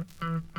Mm-hmm.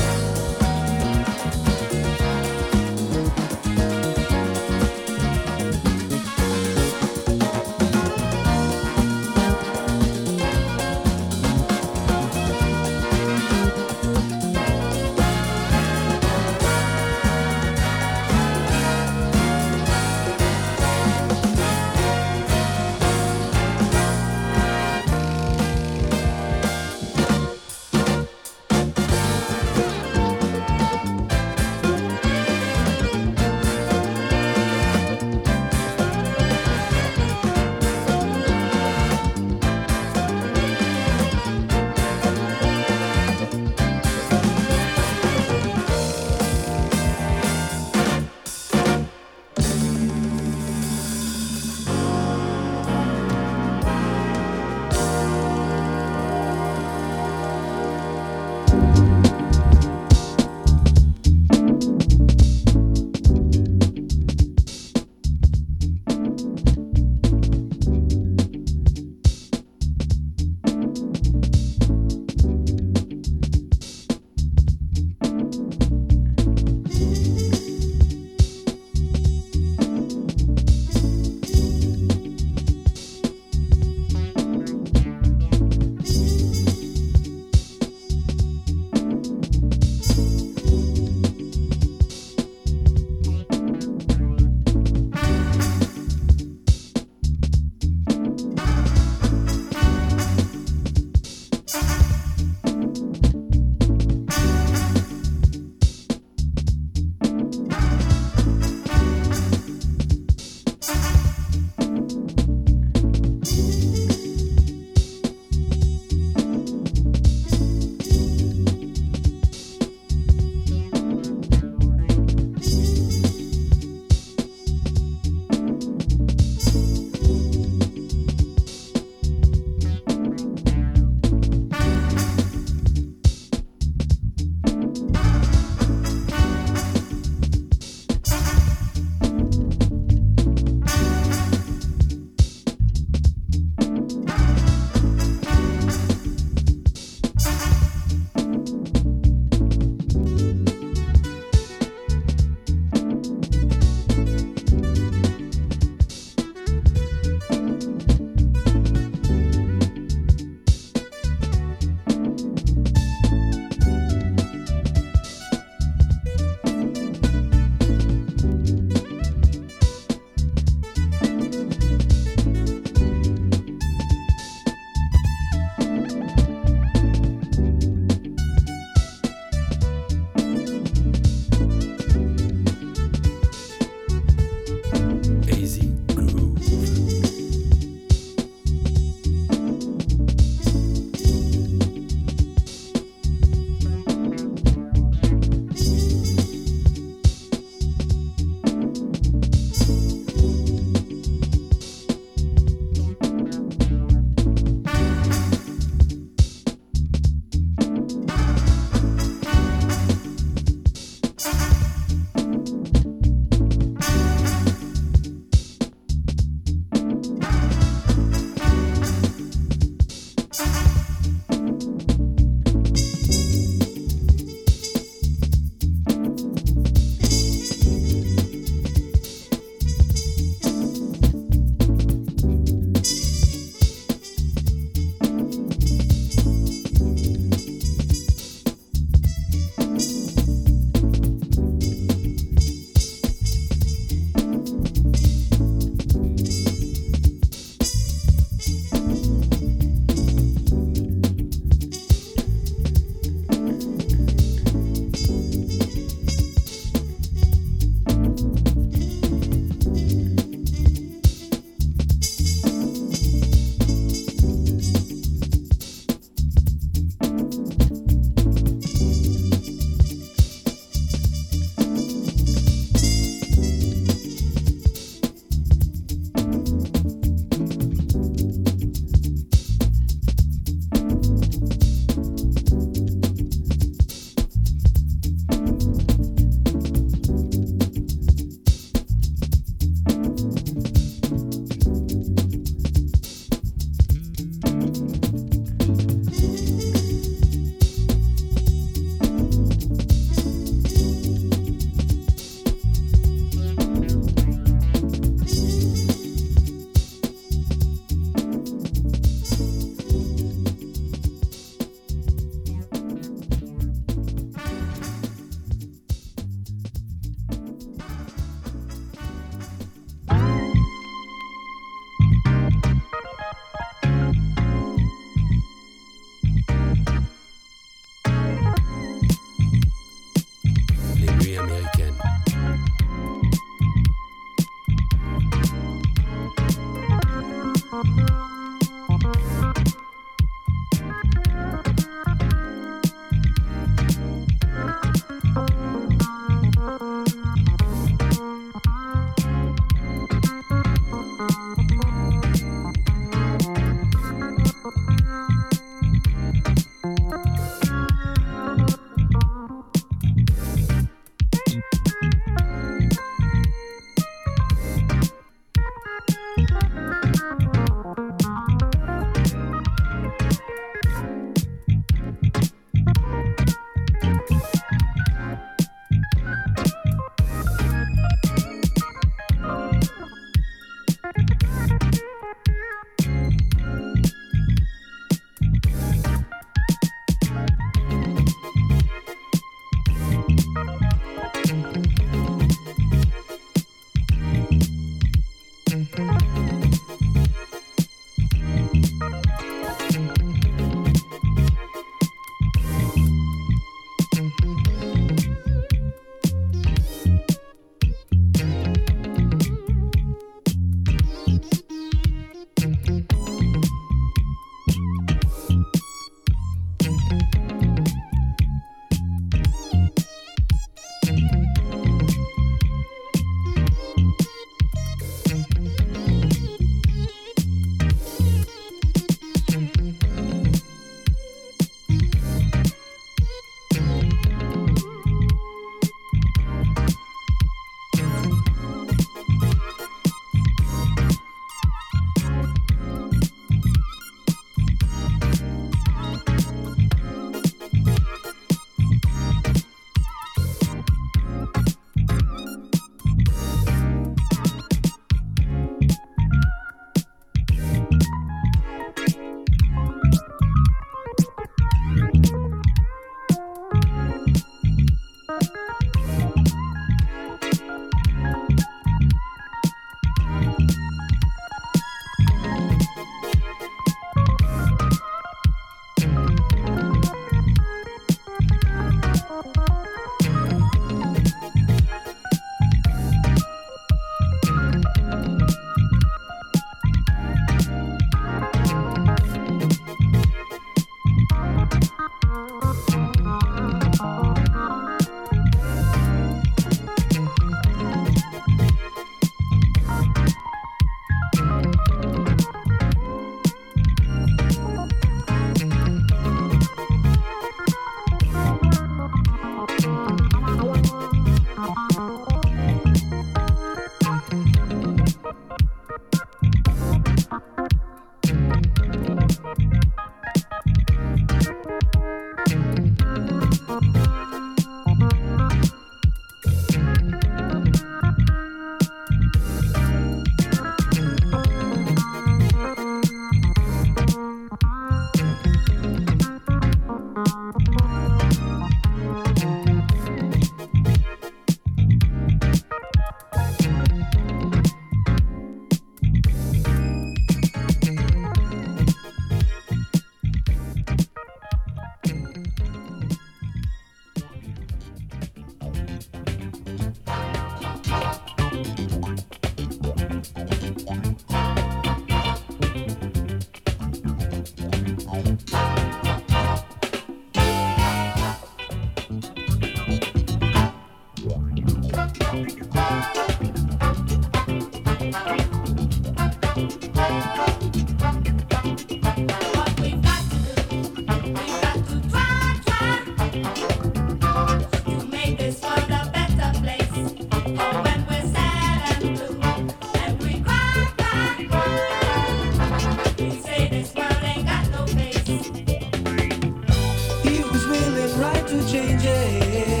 willing right to change it.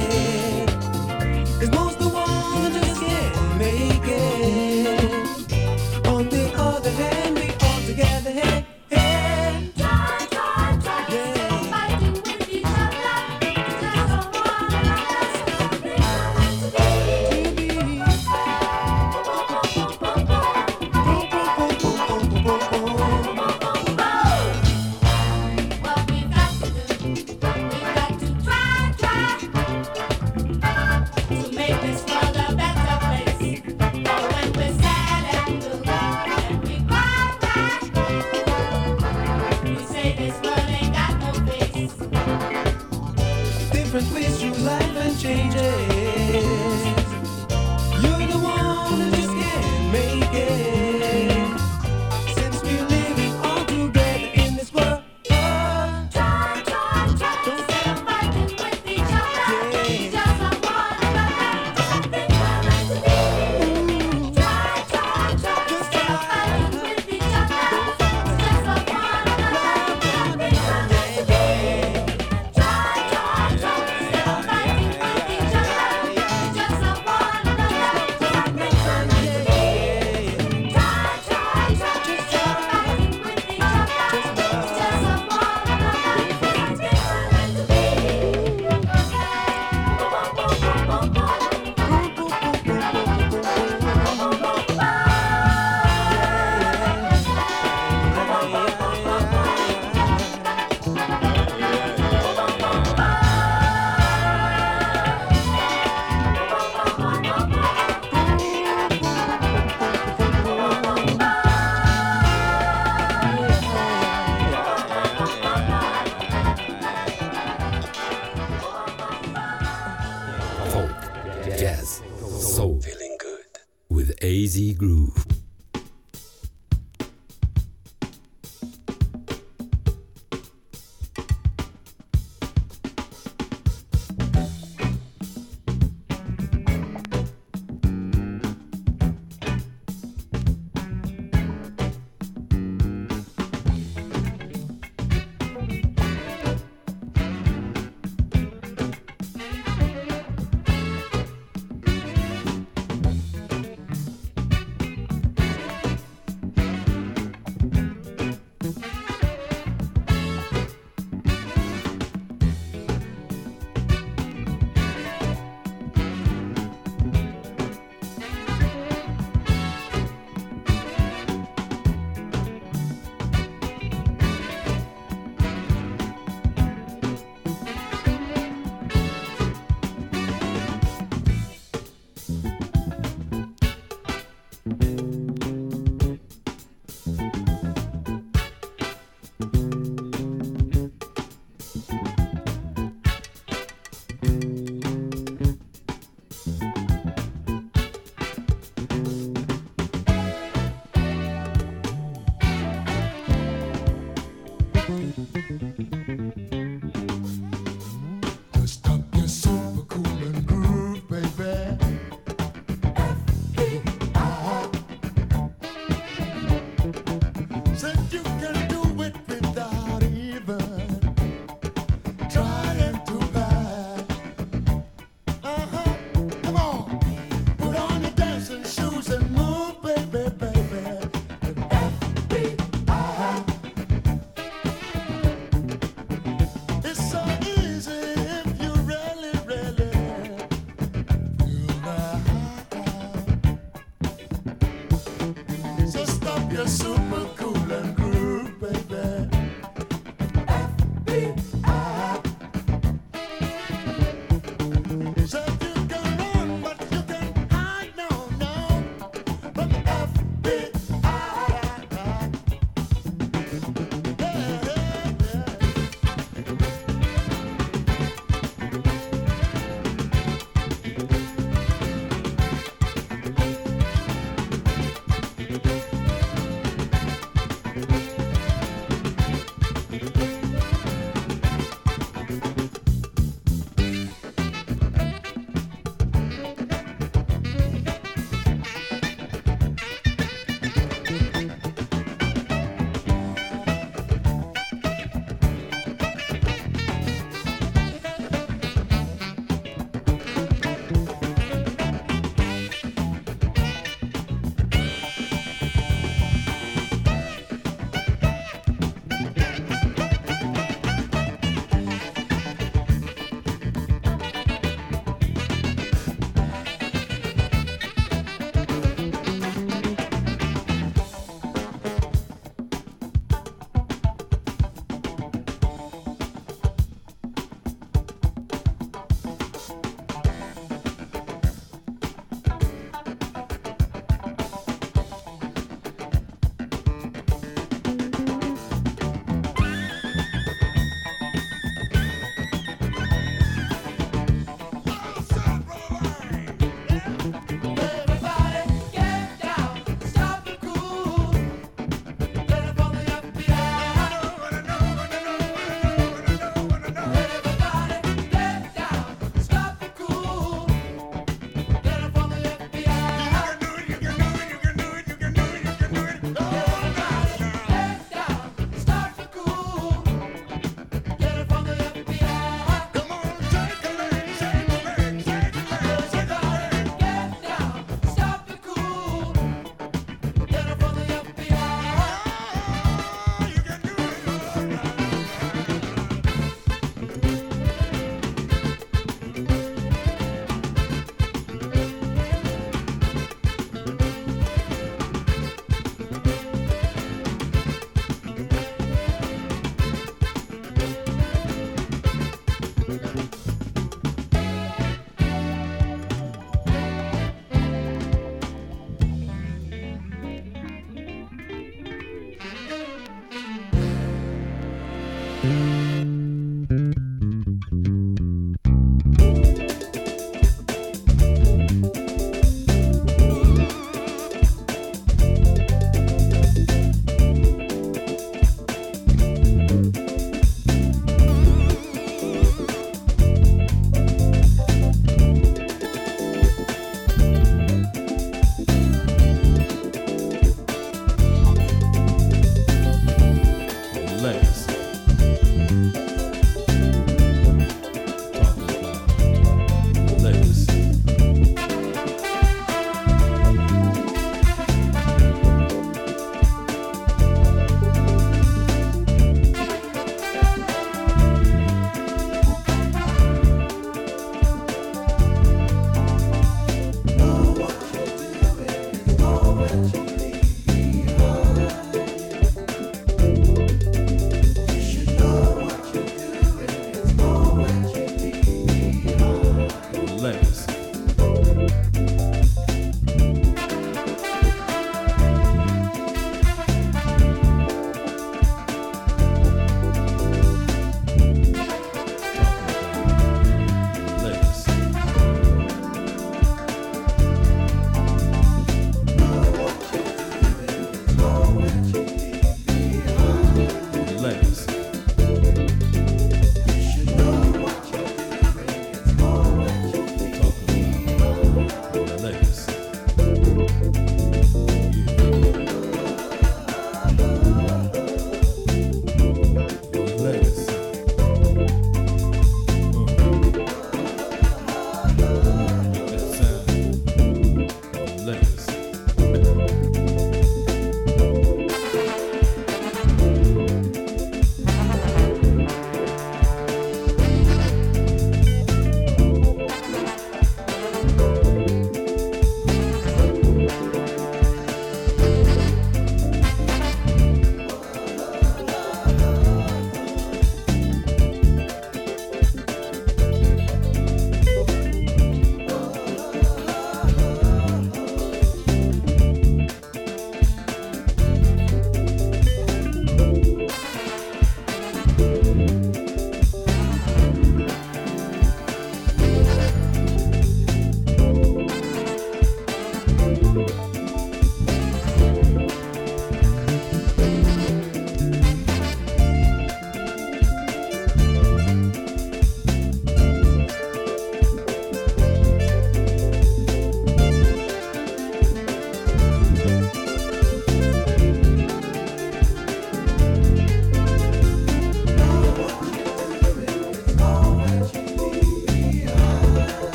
Groove.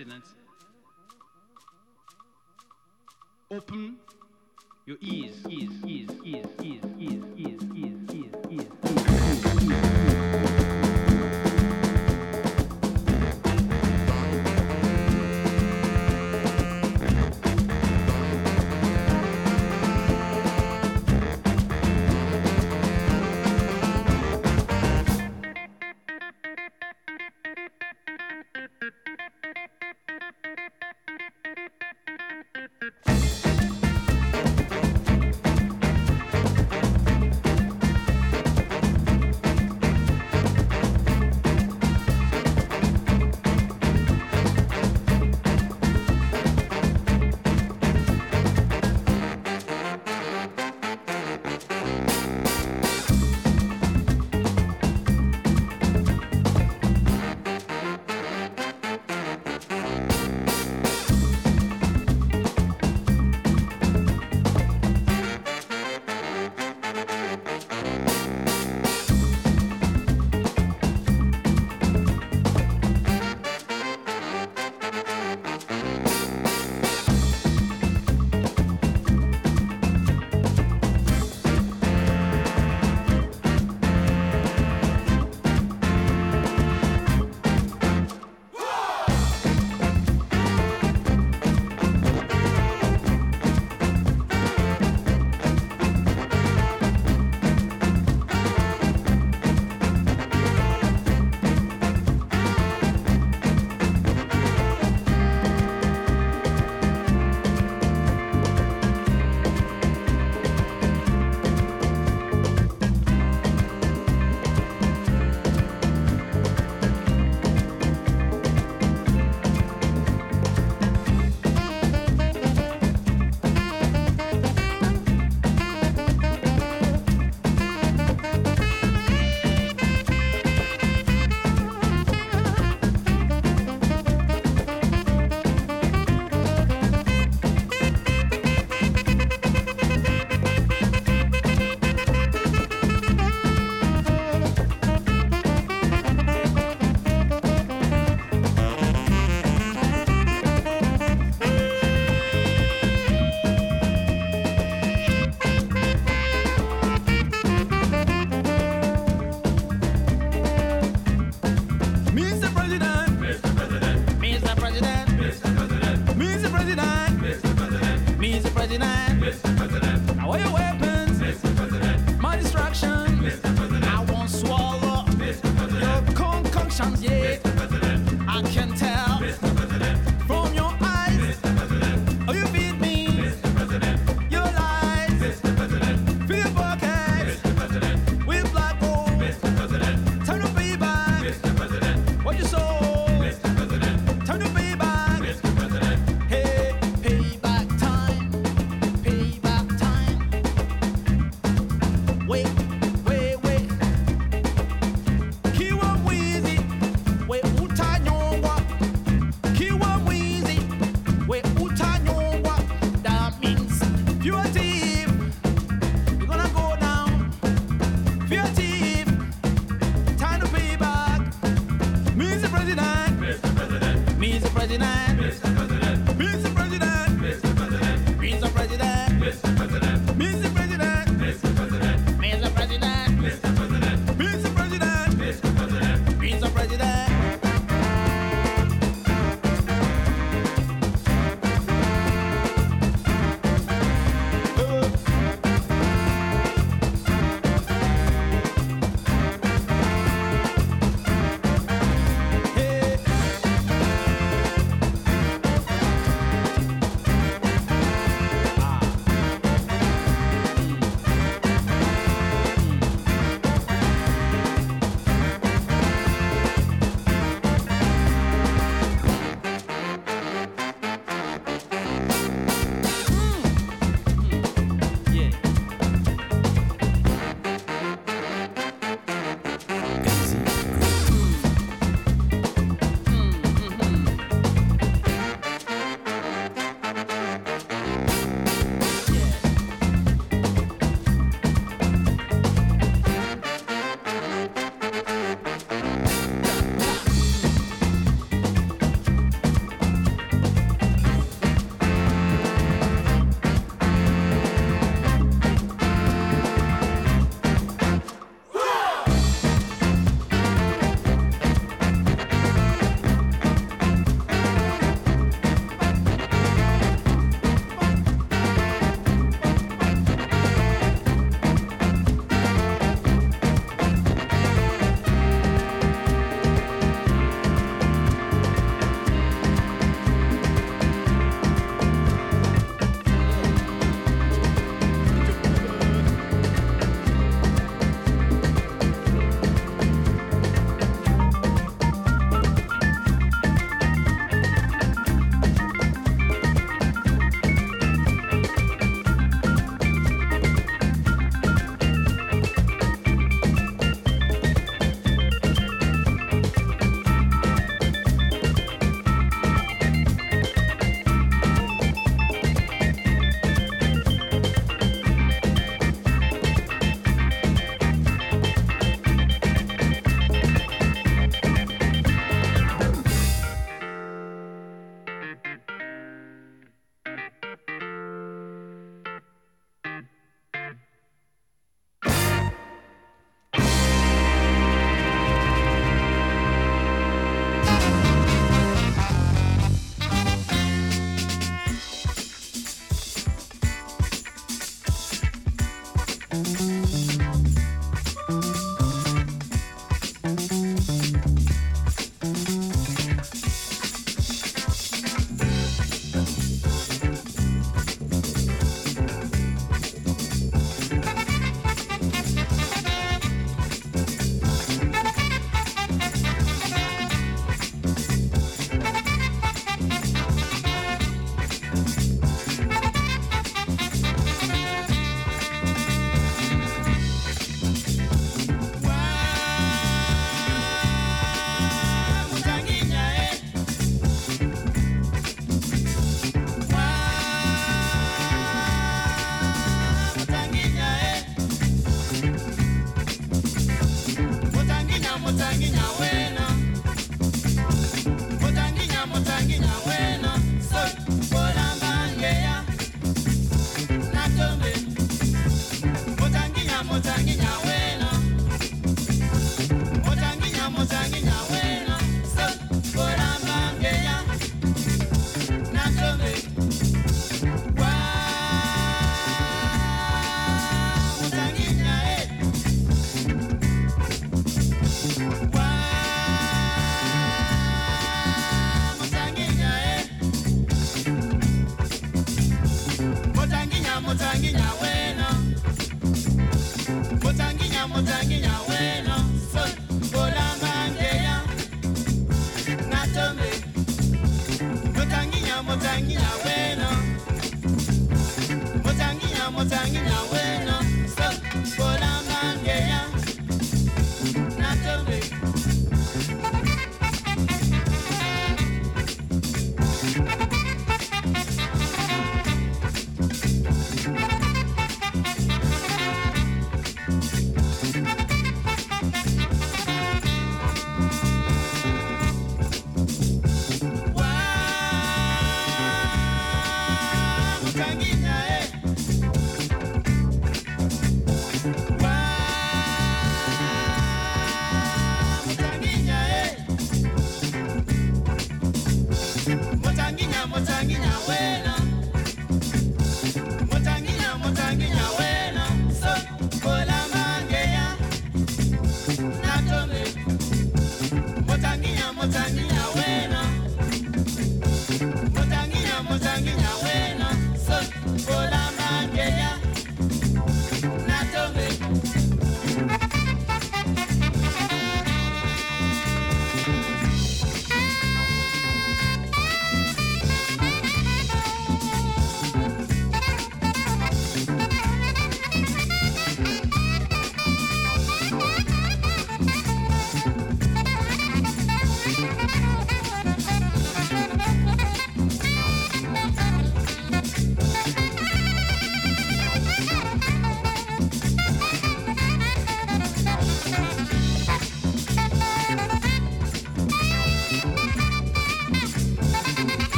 president, open your ears, ears, ears, ears, ears, ears, ears.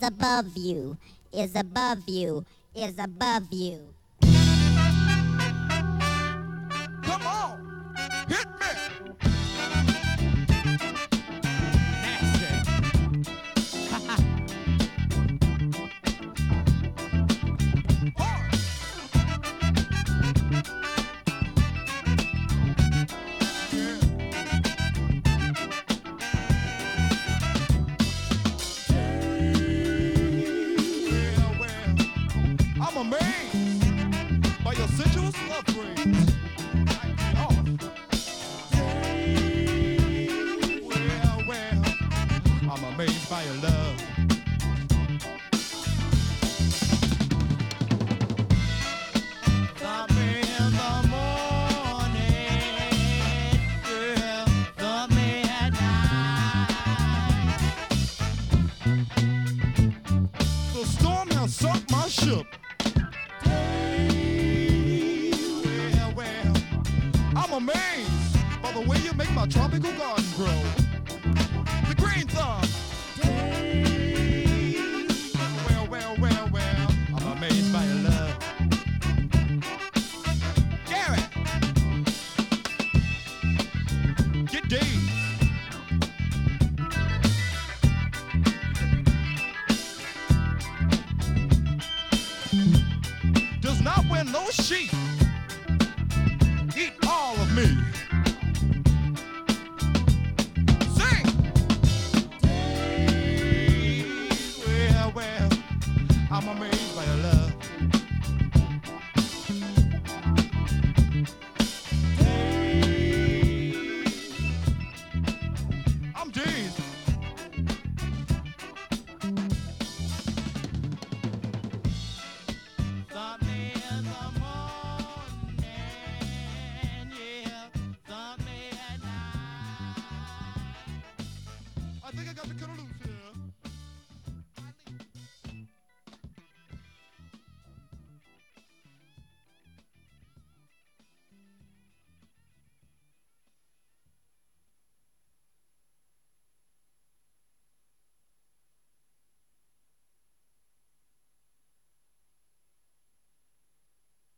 Is above you, is above you, is above you.